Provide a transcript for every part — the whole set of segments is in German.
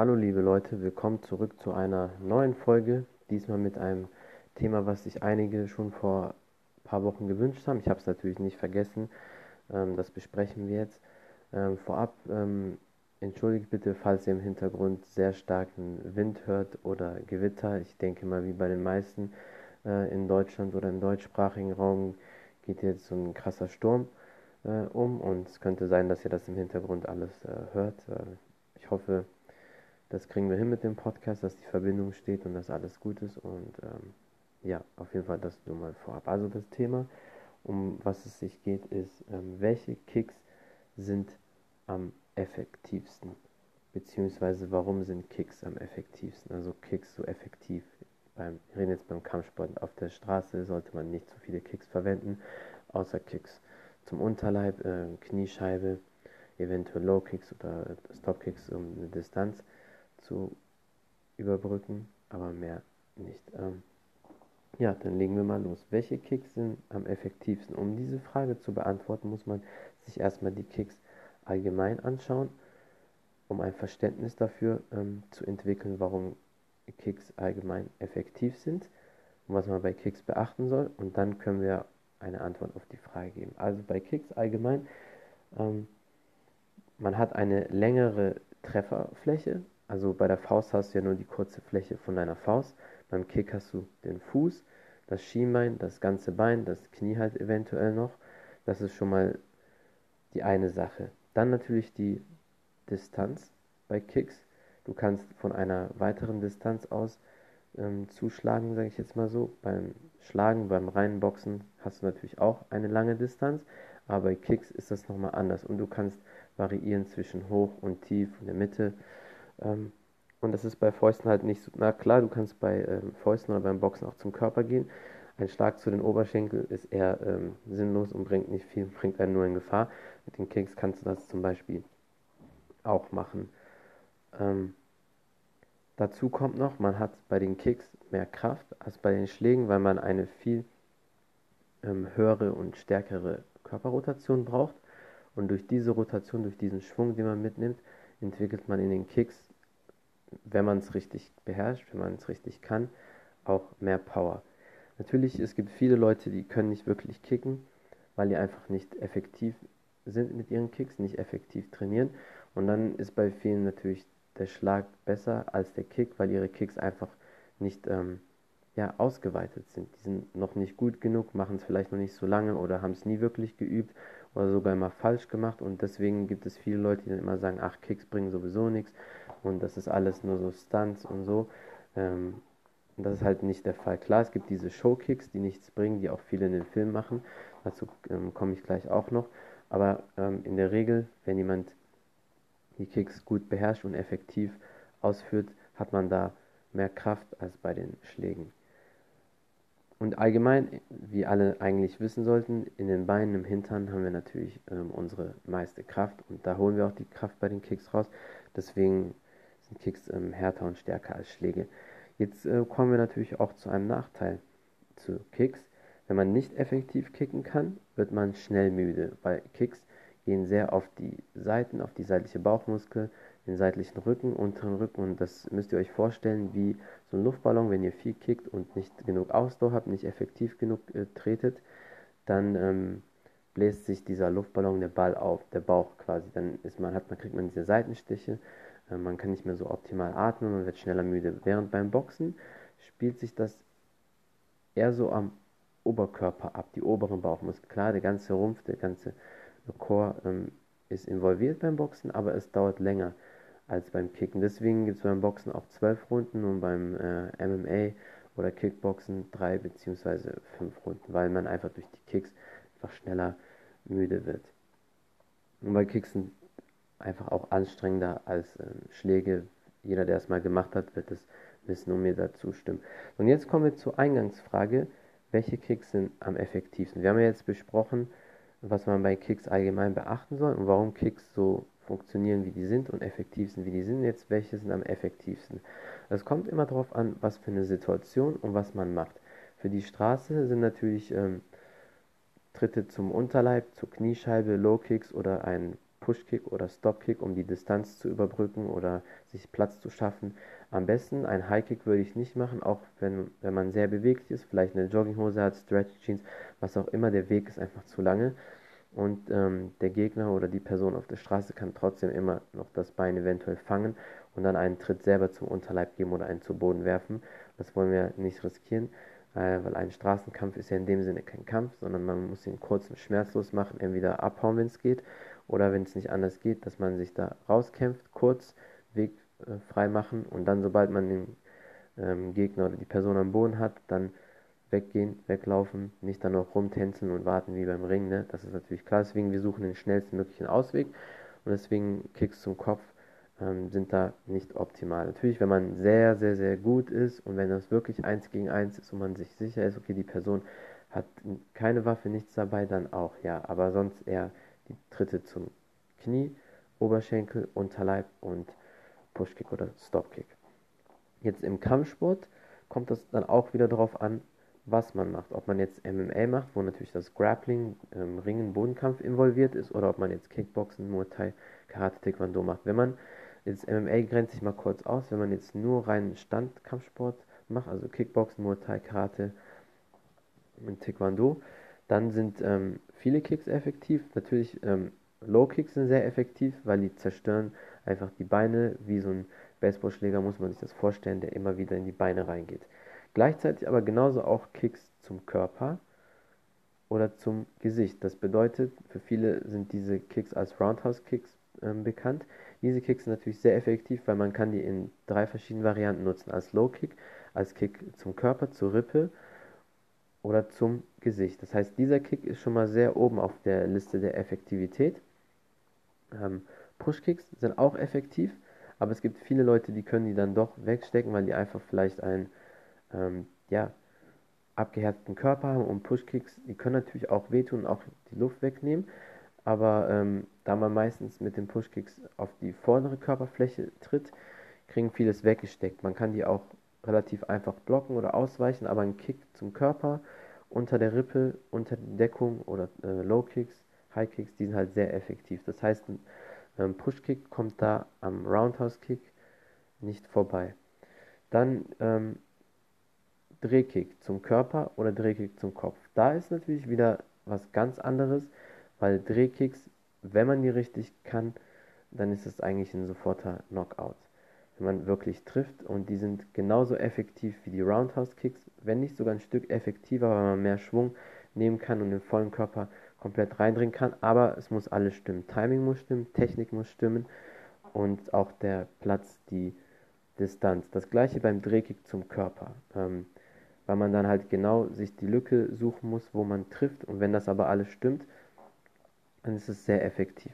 Hallo liebe Leute, willkommen zurück zu einer neuen Folge. Diesmal mit einem Thema, was sich einige schon vor ein paar Wochen gewünscht haben. Ich habe es natürlich nicht vergessen. Ähm, das besprechen wir jetzt. Ähm, vorab ähm, entschuldigt bitte, falls ihr im Hintergrund sehr starken Wind hört oder Gewitter. Ich denke mal, wie bei den meisten äh, in Deutschland oder im deutschsprachigen Raum geht jetzt so ein krasser Sturm äh, um und es könnte sein, dass ihr das im Hintergrund alles äh, hört. Äh, ich hoffe, das kriegen wir hin mit dem Podcast, dass die Verbindung steht und dass alles gut ist. Und ähm, ja, auf jeden Fall das nur mal vorab. Also das Thema, um was es sich geht, ist, ähm, welche Kicks sind am effektivsten? Beziehungsweise warum sind Kicks am effektivsten? Also Kicks so effektiv. Beim, wir reden jetzt beim Kampfsport. Auf der Straße sollte man nicht so viele Kicks verwenden, außer Kicks zum Unterleib, äh, Kniescheibe, eventuell Low Kicks oder Stop Kicks um eine Distanz zu überbrücken, aber mehr nicht. Ähm, ja, dann legen wir mal los. Welche Kicks sind am effektivsten? Um diese Frage zu beantworten, muss man sich erstmal die Kicks allgemein anschauen, um ein Verständnis dafür ähm, zu entwickeln, warum Kicks allgemein effektiv sind und was man bei Kicks beachten soll. Und dann können wir eine Antwort auf die Frage geben. Also bei Kicks allgemein, ähm, man hat eine längere Trefferfläche, also bei der Faust hast du ja nur die kurze Fläche von deiner Faust. Beim Kick hast du den Fuß, das Schienbein, das ganze Bein, das Knie halt eventuell noch. Das ist schon mal die eine Sache. Dann natürlich die Distanz bei Kicks. Du kannst von einer weiteren Distanz aus ähm, zuschlagen, sage ich jetzt mal so. Beim Schlagen, beim reinen Boxen hast du natürlich auch eine lange Distanz, aber bei Kicks ist das nochmal anders und du kannst variieren zwischen hoch und tief in der Mitte. Ähm, und das ist bei Fäusten halt nicht so. Na klar, du kannst bei ähm, Fäusten oder beim Boxen auch zum Körper gehen. Ein Schlag zu den Oberschenkeln ist eher ähm, sinnlos und bringt nicht viel, bringt einen nur in Gefahr. Mit den Kicks kannst du das zum Beispiel auch machen. Ähm, dazu kommt noch, man hat bei den Kicks mehr Kraft als bei den Schlägen, weil man eine viel ähm, höhere und stärkere Körperrotation braucht. Und durch diese Rotation, durch diesen Schwung, den man mitnimmt, entwickelt man in den Kicks, wenn man es richtig beherrscht, wenn man es richtig kann, auch mehr Power. Natürlich, es gibt viele Leute, die können nicht wirklich kicken, weil die einfach nicht effektiv sind mit ihren Kicks, nicht effektiv trainieren. Und dann ist bei vielen natürlich der Schlag besser als der Kick, weil ihre Kicks einfach nicht ähm, ja, ausgeweitet sind. Die sind noch nicht gut genug, machen es vielleicht noch nicht so lange oder haben es nie wirklich geübt oder sogar immer falsch gemacht und deswegen gibt es viele Leute, die dann immer sagen, ach, Kicks bringen sowieso nichts und das ist alles nur so Stunts und so. Ähm, das ist halt nicht der Fall. Klar, es gibt diese Showkicks, die nichts bringen, die auch viele in den Filmen machen. Dazu ähm, komme ich gleich auch noch. Aber ähm, in der Regel, wenn jemand die Kicks gut beherrscht und effektiv ausführt, hat man da mehr Kraft als bei den Schlägen. Und allgemein, wie alle eigentlich wissen sollten, in den Beinen, im Hintern haben wir natürlich ähm, unsere meiste Kraft und da holen wir auch die Kraft bei den Kicks raus. Deswegen Kicks ähm, härter und stärker als Schläge. Jetzt äh, kommen wir natürlich auch zu einem Nachteil zu Kicks. Wenn man nicht effektiv kicken kann, wird man schnell müde, weil Kicks gehen sehr auf die Seiten, auf die seitliche Bauchmuskel, den seitlichen Rücken, unteren Rücken und das müsst ihr euch vorstellen wie so ein Luftballon, wenn ihr viel kickt und nicht genug Ausdauer habt, nicht effektiv genug äh, tretet, dann ähm, bläst sich dieser Luftballon, der Ball auf, der Bauch quasi, dann ist man, hat man, kriegt man diese Seitenstiche, man kann nicht mehr so optimal atmen, man wird schneller müde. Während beim Boxen spielt sich das eher so am Oberkörper ab, die oberen Bauchmuskeln. Klar, der ganze Rumpf, der ganze Chor ähm, ist involviert beim Boxen, aber es dauert länger als beim Kicken. Deswegen gibt es beim Boxen auch zwölf Runden und beim äh, MMA oder Kickboxen drei bzw. fünf Runden, weil man einfach durch die Kicks einfach schneller müde wird. Und bei Kicks sind einfach auch anstrengender als äh, Schläge. Jeder, der es mal gemacht hat, wird es wissen und mir dazu stimmen. Und jetzt kommen wir zur Eingangsfrage. Welche Kicks sind am effektivsten? Wir haben ja jetzt besprochen, was man bei Kicks allgemein beachten soll und warum Kicks so funktionieren, wie die sind und effektiv sind, wie die sind. Jetzt, welche sind am effektivsten? Es kommt immer darauf an, was für eine Situation und was man macht. Für die Straße sind natürlich ähm, Tritte zum Unterleib, zur Kniescheibe, Low Kicks oder ein Push-Kick oder Stop-Kick, um die Distanz zu überbrücken oder sich Platz zu schaffen. Am besten ein High-Kick würde ich nicht machen, auch wenn, wenn man sehr beweglich ist, vielleicht eine Jogginghose hat, Stretch-Jeans, was auch immer, der Weg ist einfach zu lange. Und ähm, der Gegner oder die Person auf der Straße kann trotzdem immer noch das Bein eventuell fangen und dann einen Tritt selber zum Unterleib geben oder einen zu Boden werfen. Das wollen wir nicht riskieren, äh, weil ein Straßenkampf ist ja in dem Sinne kein Kampf, sondern man muss ihn kurz und schmerzlos machen, entweder abhauen, wenn es geht, oder wenn es nicht anders geht, dass man sich da rauskämpft, kurz, Weg äh, frei machen und dann, sobald man den ähm, Gegner oder die Person am Boden hat, dann weggehen, weglaufen, nicht dann noch rumtänzen und warten wie beim Ring. Ne? Das ist natürlich klar. Deswegen, wir suchen den schnellsten möglichen Ausweg und deswegen Kicks zum Kopf ähm, sind da nicht optimal. Natürlich, wenn man sehr, sehr, sehr gut ist und wenn das wirklich eins gegen eins ist und man sich sicher ist, okay, die Person hat keine Waffe, nichts dabei, dann auch, ja. Aber sonst eher Tritte zum Knie, Oberschenkel, Unterleib und Pushkick oder Stopkick. Jetzt im Kampfsport kommt das dann auch wieder darauf an, was man macht. Ob man jetzt MMA macht, wo natürlich das Grappling, ähm, Ringen, Bodenkampf involviert ist, oder ob man jetzt Kickboxen, Muay Thai, Karate, Taekwondo macht. Wenn man Jetzt MMA grenzt sich mal kurz aus, wenn man jetzt nur reinen Standkampfsport macht, also Kickboxen, Muay Thai, Karate und Taekwondo, dann sind ähm, viele Kicks effektiv. Natürlich ähm, Low Kicks sind sehr effektiv, weil die zerstören einfach die Beine. Wie so ein Baseballschläger muss man sich das vorstellen, der immer wieder in die Beine reingeht. Gleichzeitig aber genauso auch Kicks zum Körper oder zum Gesicht. Das bedeutet, für viele sind diese Kicks als Roundhouse Kicks ähm, bekannt. Diese Kicks sind natürlich sehr effektiv, weil man kann die in drei verschiedenen Varianten nutzen. Als Low Kick, als Kick zum Körper, zur Rippe oder zum Gesicht. Das heißt, dieser Kick ist schon mal sehr oben auf der Liste der Effektivität. Ähm, Push-Kicks sind auch effektiv, aber es gibt viele Leute, die können die dann doch wegstecken, weil die einfach vielleicht einen ähm, ja, abgehärteten Körper haben und Push-Kicks, die können natürlich auch wehtun und auch die Luft wegnehmen, aber ähm, da man meistens mit den Pushkicks auf die vordere Körperfläche tritt, kriegen vieles weggesteckt. Man kann die auch relativ einfach blocken oder ausweichen, aber ein Kick zum Körper unter der Rippe, unter der Deckung oder äh, Low Kicks, High Kicks, die sind halt sehr effektiv. Das heißt, ein ähm, Push Kick kommt da am Roundhouse Kick nicht vorbei. Dann ähm, Drehkick zum Körper oder Drehkick zum Kopf. Da ist natürlich wieder was ganz anderes weil Drehkicks, wenn man die richtig kann, dann ist es eigentlich ein soforter Knockout. Wenn man wirklich trifft und die sind genauso effektiv wie die Roundhouse Kicks, wenn nicht sogar ein Stück effektiver, weil man mehr Schwung nehmen kann und den vollen Körper komplett reindrehen kann. Aber es muss alles stimmen. Timing muss stimmen, Technik muss stimmen und auch der Platz, die Distanz. Das gleiche beim Drehkick zum Körper. Ähm, weil man dann halt genau sich die Lücke suchen muss, wo man trifft. Und wenn das aber alles stimmt, dann ist es sehr effektiv.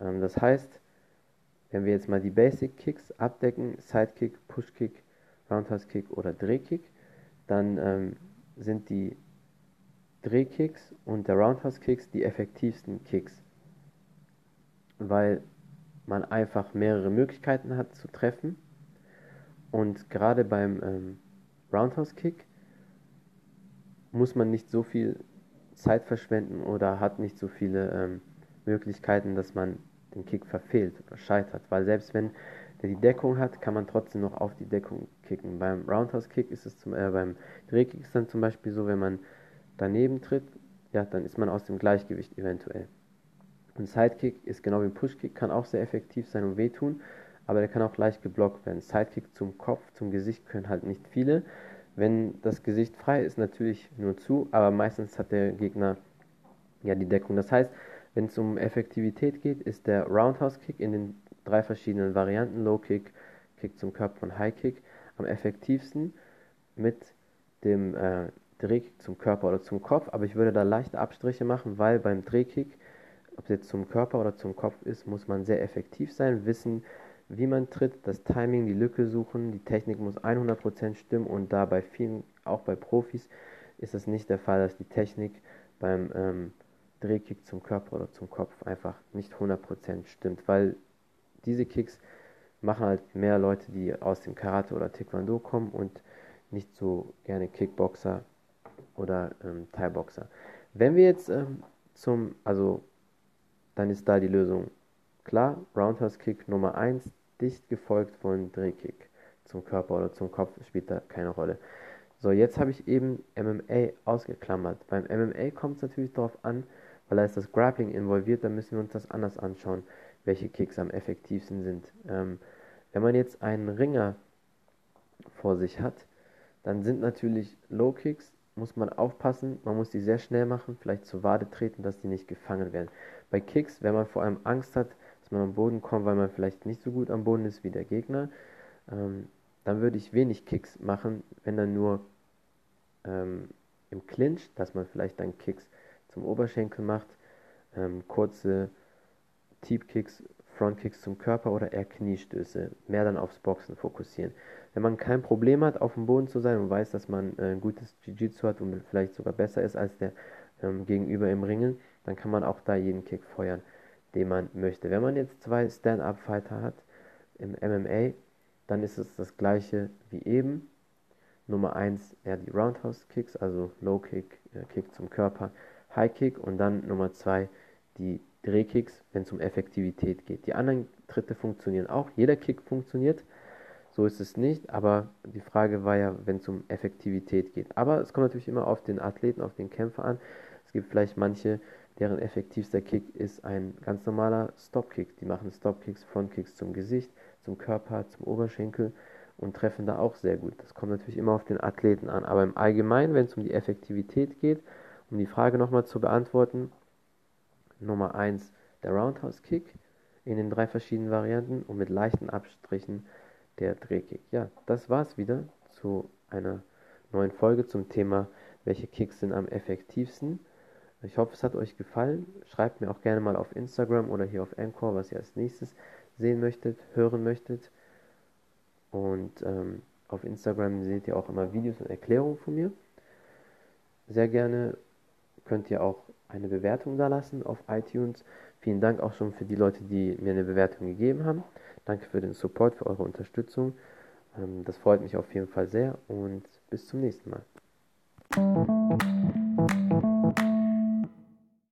Ähm, das heißt, wenn wir jetzt mal die Basic Kicks abdecken, Sidekick, Pushkick, Roundhouse Kick oder Drehkick, dann ähm, sind die Drehkicks und der Roundhouse Kicks die effektivsten Kicks, weil man einfach mehrere Möglichkeiten hat zu treffen. Und gerade beim ähm, Roundhouse Kick muss man nicht so viel Zeit verschwenden oder hat nicht so viele ähm, Möglichkeiten, dass man den Kick verfehlt oder scheitert. Weil selbst wenn der die Deckung hat, kann man trotzdem noch auf die Deckung kicken. Beim Roundhouse Kick ist es zum, äh, beim Drehkick ist dann zum Beispiel so, wenn man daneben tritt, ja, dann ist man aus dem Gleichgewicht eventuell. Und Sidekick ist genau wie ein Pushkick, kann auch sehr effektiv sein und wehtun, aber der kann auch leicht geblockt werden. Sidekick zum Kopf, zum Gesicht können halt nicht viele, wenn das Gesicht frei ist, natürlich nur zu, aber meistens hat der Gegner ja die Deckung. Das heißt, wenn es um Effektivität geht, ist der Roundhouse Kick in den drei verschiedenen Varianten, Low Kick, Kick zum Körper und High Kick, am effektivsten mit dem äh, Drehkick zum Körper oder zum Kopf. Aber ich würde da leichte Abstriche machen, weil beim Drehkick, ob es jetzt zum Körper oder zum Kopf ist, muss man sehr effektiv sein, wissen, wie man tritt, das Timing, die Lücke suchen, die Technik muss 100% stimmen und da bei vielen, auch bei Profis, ist es nicht der Fall, dass die Technik beim ähm, Drehkick zum Körper oder zum Kopf einfach nicht 100% stimmt, weil diese Kicks machen halt mehr Leute, die aus dem Karate oder Taekwondo kommen und nicht so gerne Kickboxer oder ähm, Thai-Boxer. Wenn wir jetzt ähm, zum, also dann ist da die Lösung klar. Roundhouse Kick Nummer 1, dicht gefolgt von Drehkick zum Körper oder zum Kopf, spielt da keine Rolle. So, jetzt habe ich eben MMA ausgeklammert. Beim MMA kommt es natürlich darauf an, weil da ist das Grappling involviert, da müssen wir uns das anders anschauen, welche Kicks am effektivsten sind. Ähm, wenn man jetzt einen Ringer vor sich hat, dann sind natürlich Low Kicks, muss man aufpassen, man muss die sehr schnell machen, vielleicht zur Wade treten, dass die nicht gefangen werden. Bei Kicks, wenn man vor allem Angst hat, dass man am Boden kommt, weil man vielleicht nicht so gut am Boden ist wie der Gegner, ähm, dann würde ich wenig Kicks machen, wenn dann nur ähm, im Clinch, dass man vielleicht dann Kicks zum Oberschenkel macht, ähm, kurze Deep Kicks, Front Kicks zum Körper oder eher Kniestöße, mehr dann aufs Boxen fokussieren. Wenn man kein Problem hat, auf dem Boden zu sein und weiß, dass man äh, ein gutes Jiu-Jitsu hat und vielleicht sogar besser ist als der ähm, Gegenüber im Ringen, dann kann man auch da jeden Kick feuern, den man möchte. Wenn man jetzt zwei Stand-Up-Fighter hat im MMA, dann ist es das gleiche wie eben. Nummer 1 eher die Roundhouse Kicks, also Low Kick, äh, Kick zum Körper, High Kick und dann Nummer 2 die Drehkicks, wenn es um Effektivität geht. Die anderen Tritte funktionieren auch, jeder Kick funktioniert, so ist es nicht, aber die Frage war ja, wenn es um Effektivität geht. Aber es kommt natürlich immer auf den Athleten, auf den Kämpfer an. Es gibt vielleicht manche, deren effektivster Kick ist ein ganz normaler Stop-Kick. Die machen Stop-Kicks, Front-Kicks zum Gesicht, zum Körper, zum Oberschenkel und treffen da auch sehr gut. Das kommt natürlich immer auf den Athleten an. Aber im Allgemeinen, wenn es um die Effektivität geht, um die Frage nochmal zu beantworten, Nummer 1 der Roundhouse Kick in den drei verschiedenen Varianten und mit leichten Abstrichen der Drehkick. Ja, das war's wieder zu einer neuen Folge zum Thema, welche Kicks sind am effektivsten. Ich hoffe, es hat euch gefallen. Schreibt mir auch gerne mal auf Instagram oder hier auf Anchor, was ihr als nächstes sehen möchtet, hören möchtet. Und ähm, auf Instagram seht ihr auch immer Videos und Erklärungen von mir. Sehr gerne könnt ihr auch eine Bewertung da lassen auf iTunes. Vielen Dank auch schon für die Leute, die mir eine Bewertung gegeben haben. Danke für den Support, für eure Unterstützung. Ähm, das freut mich auf jeden Fall sehr und bis zum nächsten Mal.